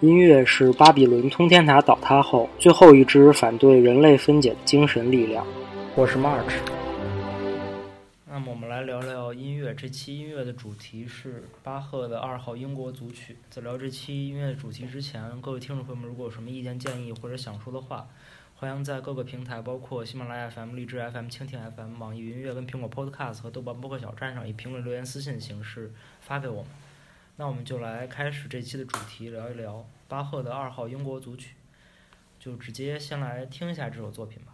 音乐是巴比伦通天塔倒塌后最后一支反对人类分解的精神力量。我是 March。那么我们来聊聊音乐。这期音乐的主题是巴赫的二号英国组曲。在聊这期音乐主题之前，各位听众朋友们，如果有什么意见建议或者想说的话，欢迎在各个平台，包括喜马拉雅 FM、荔枝 FM、蜻蜓 FM、网易云音乐跟苹果 Podcast 和豆瓣播客小站上以评论、留言、私信的形式发给我们。那我们就来开始这期的主题，聊一聊巴赫的二号英国组曲，就直接先来听一下这首作品吧。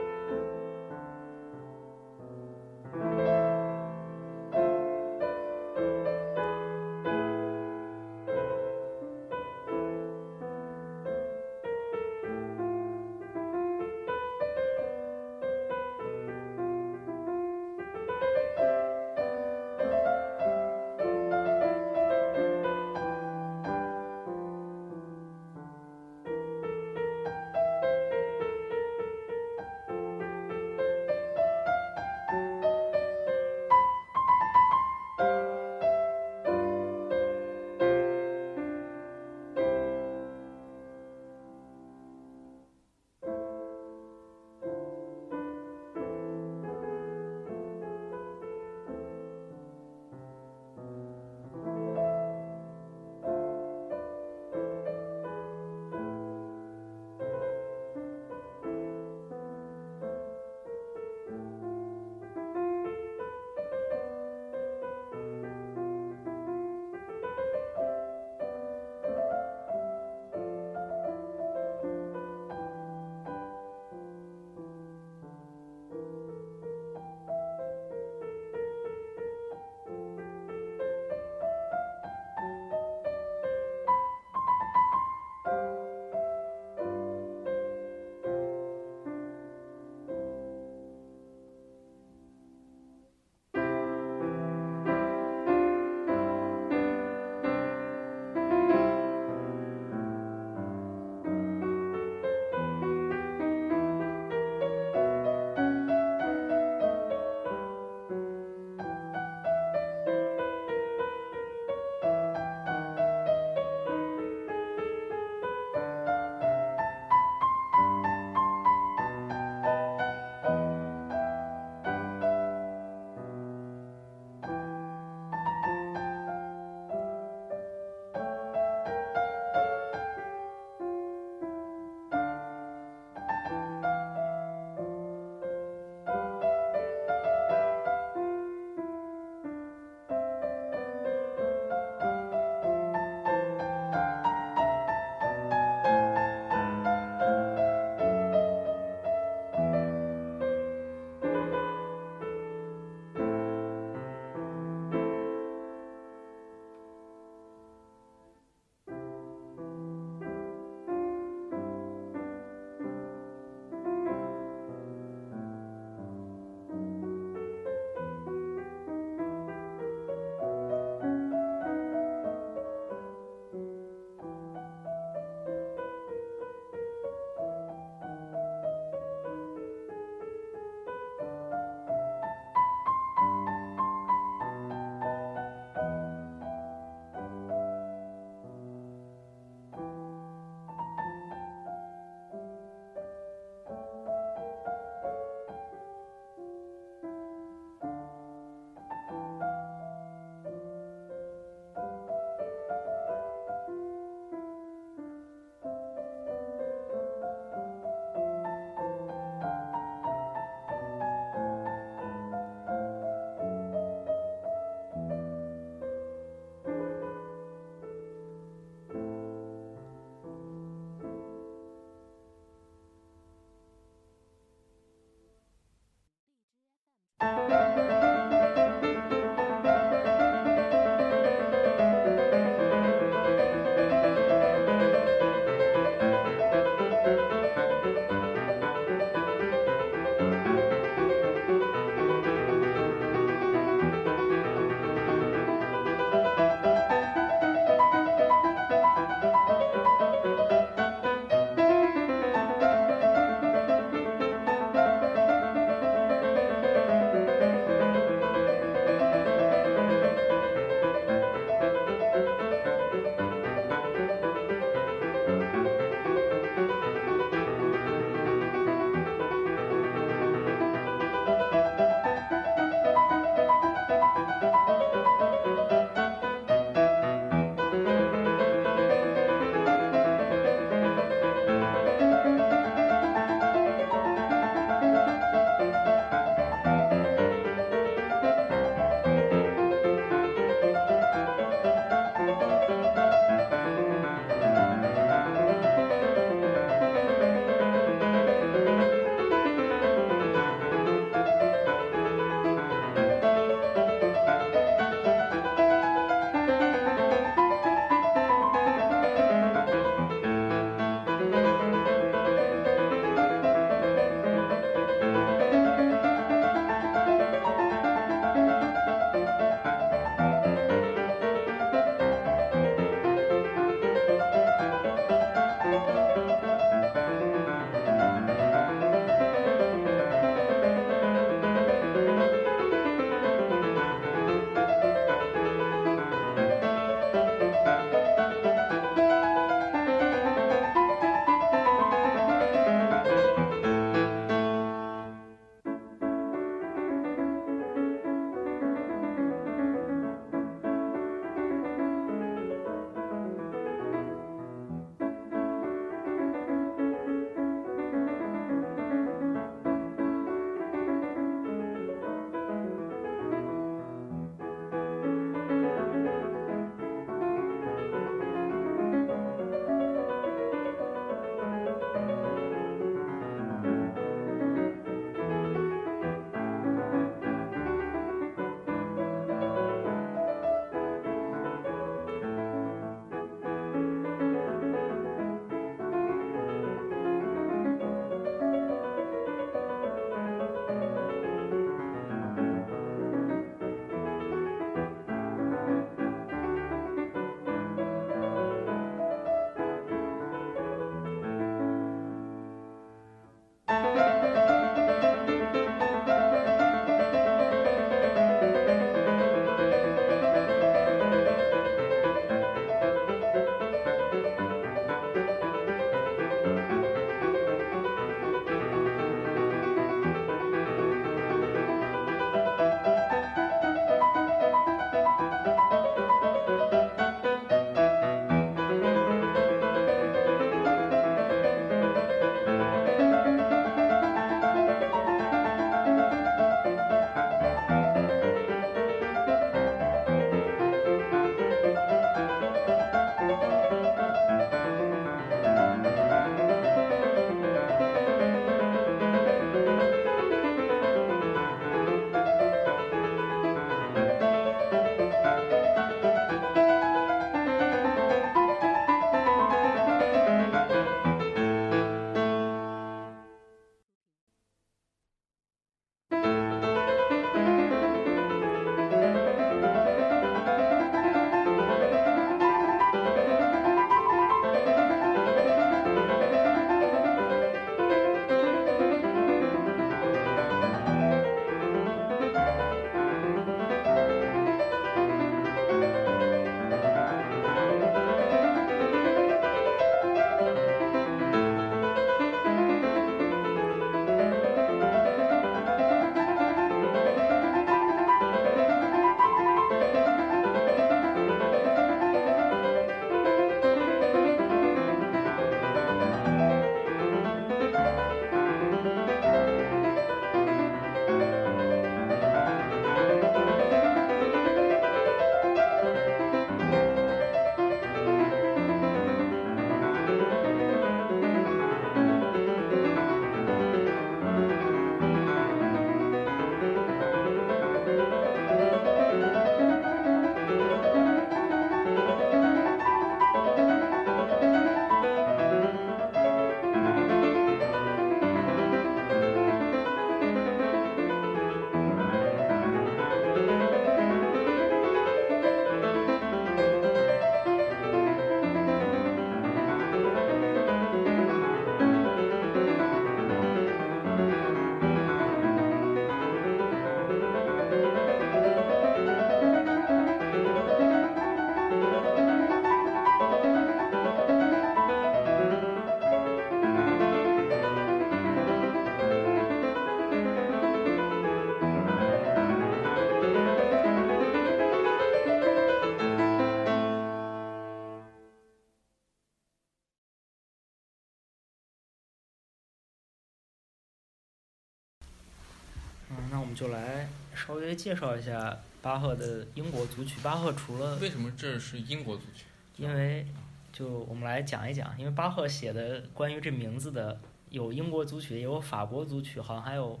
就来稍微介绍一下巴赫的英国组曲。巴赫除了为什么这是英国组曲？因为就我们来讲一讲，因为巴赫写的关于这名字的有英国组曲，也有法国组曲，好像还有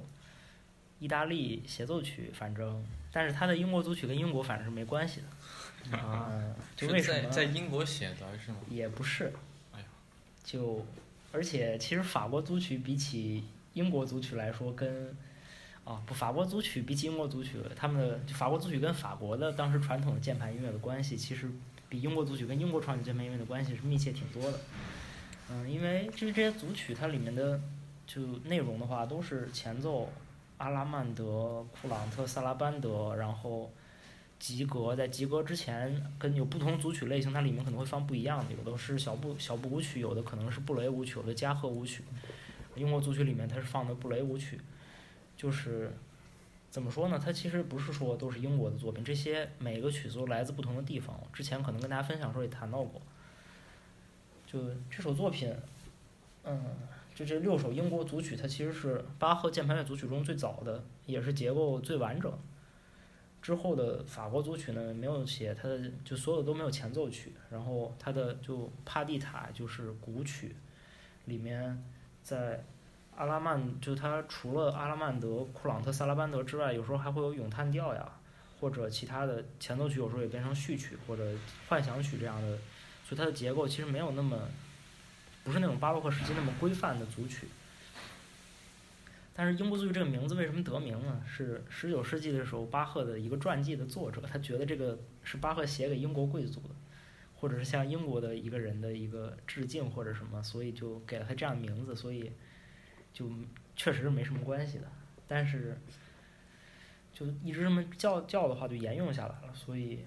意大利协奏曲，反正但是他的英国组曲跟英国反正是没关系的。啊，就是为什么在在英国写的是吗？也不是，哎呀，就而且其实法国组曲比起英国组曲来说跟，啊不，法国组曲比起英国组曲，他们的法国组曲跟法国的当时传统的键盘音乐的关系，其实比英国组曲跟英国传统键盘音乐的关系是密切挺多的。嗯，因为就是这些组曲它里面的就内容的话，都是前奏阿拉曼德、库朗特、萨拉班德，然后。吉格在吉格之前，跟有不同组曲类型，它里面可能会放不一样的，有的是小步小步舞曲，有的可能是布雷舞曲，有的加贺舞曲。英国组曲里面它是放的布雷舞曲，就是怎么说呢？它其实不是说都是英国的作品，这些每个曲子都来自不同的地方。之前可能跟大家分享的时候也谈到过，就这首作品，嗯，就这六首英国组曲，它其实是巴赫键盘乐组曲中最早的，也是结构最完整。之后的法国组曲呢，没有写它的，就所有都没有前奏曲。然后它的就帕蒂塔就是古曲，里面在阿拉曼，就它除了阿拉曼德、库朗特、萨拉班德之外，有时候还会有咏叹调呀，或者其他的前奏曲，有时候也变成序曲或者幻想曲这样的。所以它的结构其实没有那么，不是那种巴洛克时期那么规范的组曲。但是英国组曲这个名字为什么得名呢？是十九世纪的时候，巴赫的一个传记的作者，他觉得这个是巴赫写给英国贵族的，或者是向英国的一个人的一个致敬或者什么，所以就给了他这样的名字，所以就确实是没什么关系的。但是就一直这么叫叫的话，就沿用下来了。所以，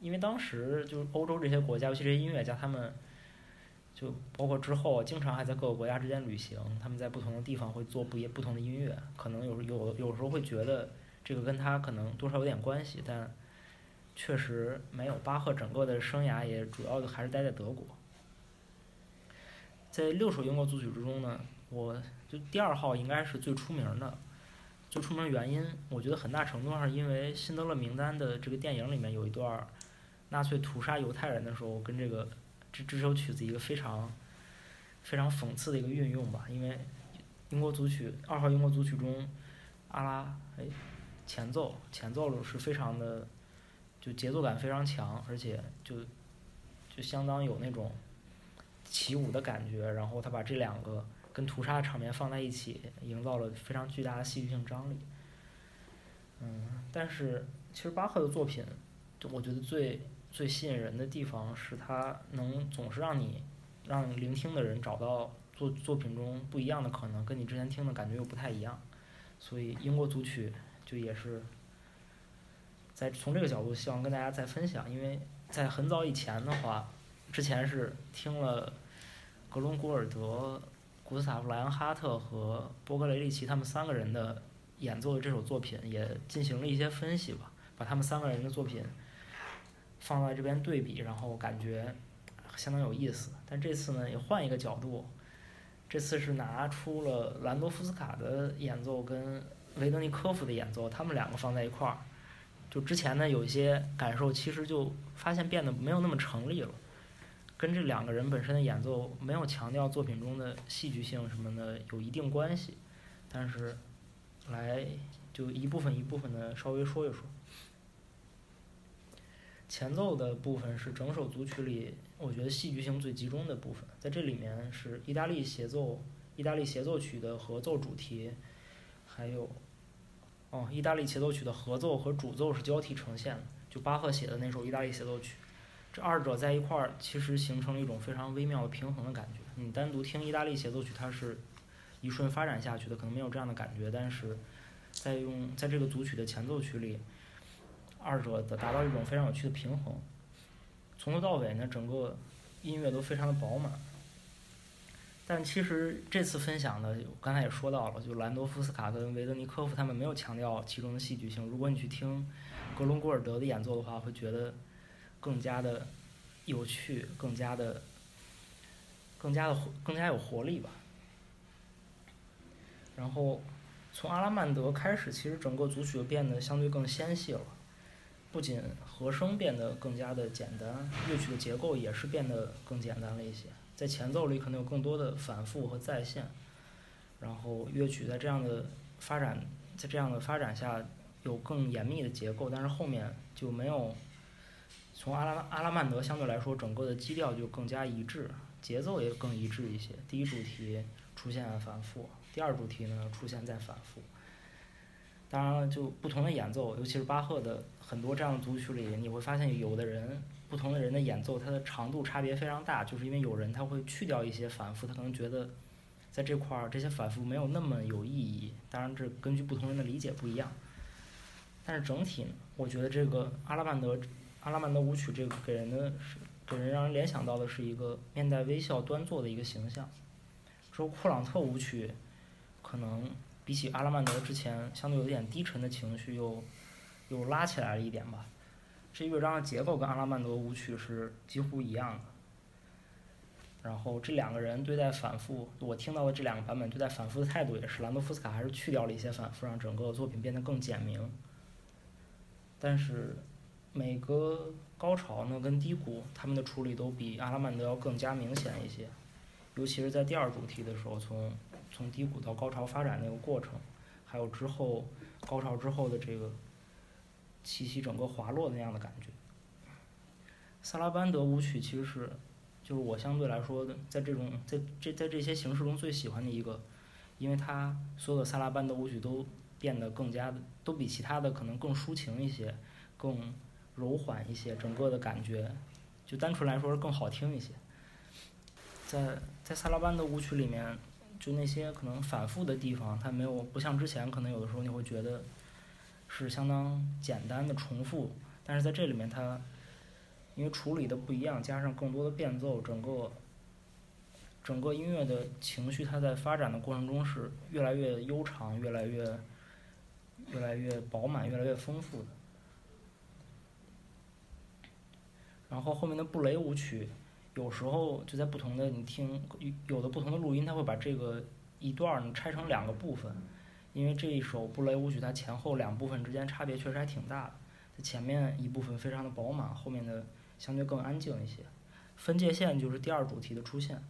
因为当时就是欧洲这些国家，尤其这些音乐家，他们。就包括之后，经常还在各个国家之间旅行。他们在不同的地方会做不一不同的音乐，可能有有有时候会觉得这个跟他可能多少有点关系，但确实没有。巴赫整个的生涯也主要的还是待在德国。在六首英国组曲之中呢，我就第二号应该是最出名的。最出名原因，我觉得很大程度上是因为《辛德勒名单》的这个电影里面有一段纳粹屠杀犹太人的时候跟这个。这这首曲子一个非常非常讽刺的一个运用吧，因为英国组曲二号英国组曲中，阿拉哎前奏前奏是非常的就节奏感非常强，而且就就相当有那种起舞的感觉，然后他把这两个跟屠杀的场面放在一起，营造了非常巨大的戏剧性张力。嗯，但是其实巴赫的作品，就我觉得最。最吸引人的地方是他能总是让你让聆听的人找到作作品中不一样的可能，跟你之前听的感觉又不太一样，所以英国组曲就也是在从这个角度希望跟大家再分享，因为在很早以前的话，之前是听了格伦古尔德、古斯塔夫莱昂哈特和波格雷利奇他们三个人的演奏的这首作品，也进行了一些分析吧，把他们三个人的作品。放在这边对比，然后感觉相当有意思。但这次呢，也换一个角度，这次是拿出了兰多夫斯卡的演奏跟维德尼科夫的演奏，他们两个放在一块儿。就之前呢，有一些感受，其实就发现变得没有那么成立了，跟这两个人本身的演奏没有强调作品中的戏剧性什么的有一定关系。但是，来就一部分一部分的稍微说一说。前奏的部分是整首组曲里我觉得戏剧性最集中的部分，在这里面是意大利协奏，意大利协奏曲的合奏主题，还有，哦，意大利协奏曲的合奏和主奏是交替呈现的，就巴赫写的那首意大利协奏曲，这二者在一块儿其实形成了一种非常微妙的平衡的感觉。你单独听意大利协奏曲，它是一顺发展下去的，可能没有这样的感觉，但是在用在这个组曲的前奏曲里。二者的达到一种非常有趣的平衡，从头到尾呢，整个音乐都非常的饱满。但其实这次分享的，刚才也说到了，就兰多夫斯卡跟维德尼科夫他们没有强调其中的戏剧性。如果你去听格隆古尔德的演奏的话，会觉得更加的有趣，更加的、更加的、更加有活力吧。然后从阿拉曼德开始，其实整个组曲变得相对更纤细了。不仅和声变得更加的简单，乐曲的结构也是变得更简单了一些。在前奏里可能有更多的反复和再现，然后乐曲在这样的发展，在这样的发展下有更严密的结构，但是后面就没有。从阿拉阿拉曼德相对来说，整个的基调就更加一致，节奏也更一致一些。第一主题出现了反复，第二主题呢出现再反复。当然了，就不同的演奏，尤其是巴赫的很多这样的组曲里，你会发现有的人，不同的人的演奏，它的长度差别非常大，就是因为有人他会去掉一些反复，他可能觉得在这块儿这些反复没有那么有意义。当然，这根据不同人的理解不一样。但是整体，我觉得这个阿拉曼德阿拉曼德舞曲这个给人的是给人让人联想到的是一个面带微笑端坐的一个形象。说库朗特舞曲可能。比起阿拉曼德之前相对有点低沉的情绪，又又拉起来了一点吧。这乐章的结构跟阿拉曼德舞曲是几乎一样的。然后这两个人对待反复，我听到的这两个版本对待反复的态度也是，兰多夫斯卡还是去掉了一些反复，让整个作品变得更简明。但是每个高潮呢跟低谷，他们的处理都比阿拉曼德要更加明显一些，尤其是在第二主题的时候，从。从低谷到高潮发展那个过程，还有之后高潮之后的这个气息整个滑落的那样的感觉。萨拉班德舞曲其实是就是我相对来说的，在这种在这在这些形式中最喜欢的一个，因为它所有的萨拉班德舞曲都变得更加的都比其他的可能更抒情一些，更柔缓一些，整个的感觉就单纯来说是更好听一些。在在萨拉班的舞曲里面。就那些可能反复的地方，它没有不像之前，可能有的时候你会觉得是相当简单的重复，但是在这里面它因为处理的不一样，加上更多的变奏，整个整个音乐的情绪，它在发展的过程中是越来越悠长，越来越越来越饱满，越来越丰富的。然后后面的布雷舞曲。有时候就在不同的你听，有的不同的录音，他会把这个一段儿拆成两个部分，因为这一首布雷舞曲它前后两部分之间差别确实还挺大的，它前面一部分非常的饱满，后面的相对更安静一些。分界线就是第二主题的出现，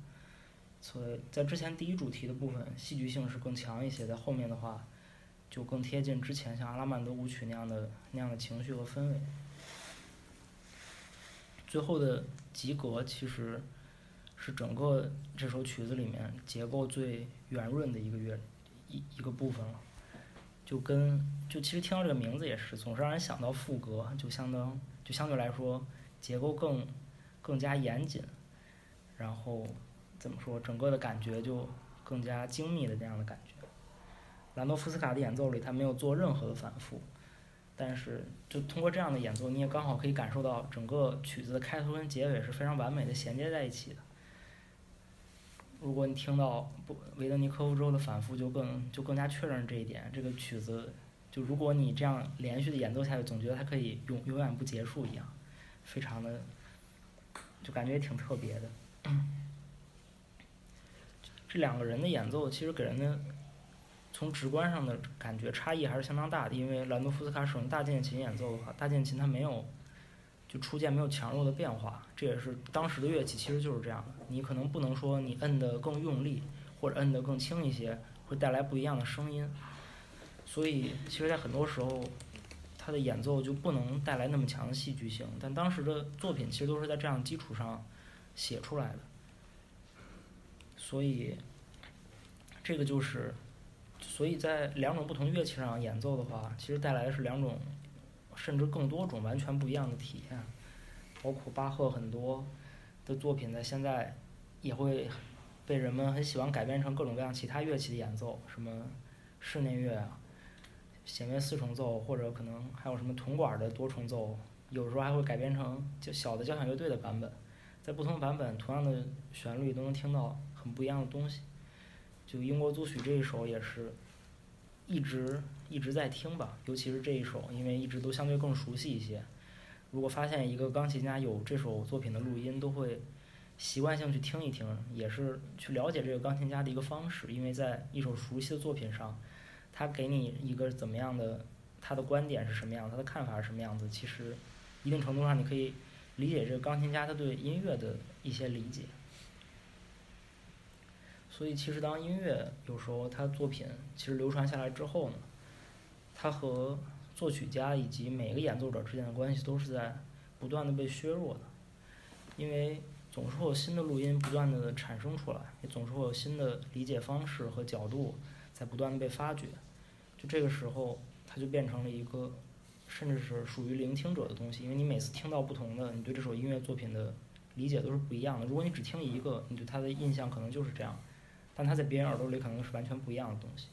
所以在之前第一主题的部分戏剧性是更强一些，在后面的话就更贴近之前像阿拉曼德舞曲那样的那样的情绪和氛围。最后的。及格其实是整个这首曲子里面结构最圆润的一个乐一一个部分了，就跟就其实听到这个名字也是总是让人想到副歌，就相当就相对来说结构更更加严谨，然后怎么说整个的感觉就更加精密的这样的感觉。兰多夫斯卡的演奏里他没有做任何的反复。但是，就通过这样的演奏，你也刚好可以感受到整个曲子的开头跟结尾是非常完美的衔接在一起的。如果你听到不维德尼科夫之后的反复，就更就更加确认这一点。这个曲子，就如果你这样连续的演奏下去，总觉得它可以永永远不结束一样，非常的，就感觉也挺特别的。这两个人的演奏，其实给人的。从直观上的感觉差异还是相当大的，因为兰多夫斯卡使用大键琴演奏的话，大键琴它没有就初键没有强弱的变化，这也是当时的乐器其实就是这样的。你可能不能说你摁得更用力或者摁得更轻一些，会带来不一样的声音。所以其实，在很多时候，他的演奏就不能带来那么强的戏剧性。但当时的作品其实都是在这样基础上写出来的，所以这个就是。所以在两种不同乐器上演奏的话，其实带来的是两种，甚至更多种完全不一样的体验。包括巴赫很多的作品在现在也会被人们很喜欢改编成各种各样其他乐器的演奏，什么室内乐啊、弦乐四重奏，或者可能还有什么铜管的多重奏，有时候还会改编成就小的交响乐队的版本。在不同版本，同样的旋律都能听到很不一样的东西。就英国组曲这一首也是。一直一直在听吧，尤其是这一首，因为一直都相对更熟悉一些。如果发现一个钢琴家有这首作品的录音，都会习惯性去听一听，也是去了解这个钢琴家的一个方式。因为在一首熟悉的作品上，他给你一个怎么样的，他的观点是什么样，他的看法是什么样子，其实一定程度上你可以理解这个钢琴家他对音乐的一些理解。所以，其实当音乐有时候他作品其实流传下来之后呢，他和作曲家以及每个演奏者之间的关系都是在不断的被削弱的，因为总是会有新的录音不断的产生出来，也总是会有新的理解方式和角度在不断的被发掘。就这个时候，它就变成了一个甚至是属于聆听者的东西，因为你每次听到不同的，你对这首音乐作品的理解都是不一样的。如果你只听一个，你对它的印象可能就是这样。但它在别人耳朵里可能是完全不一样的东西，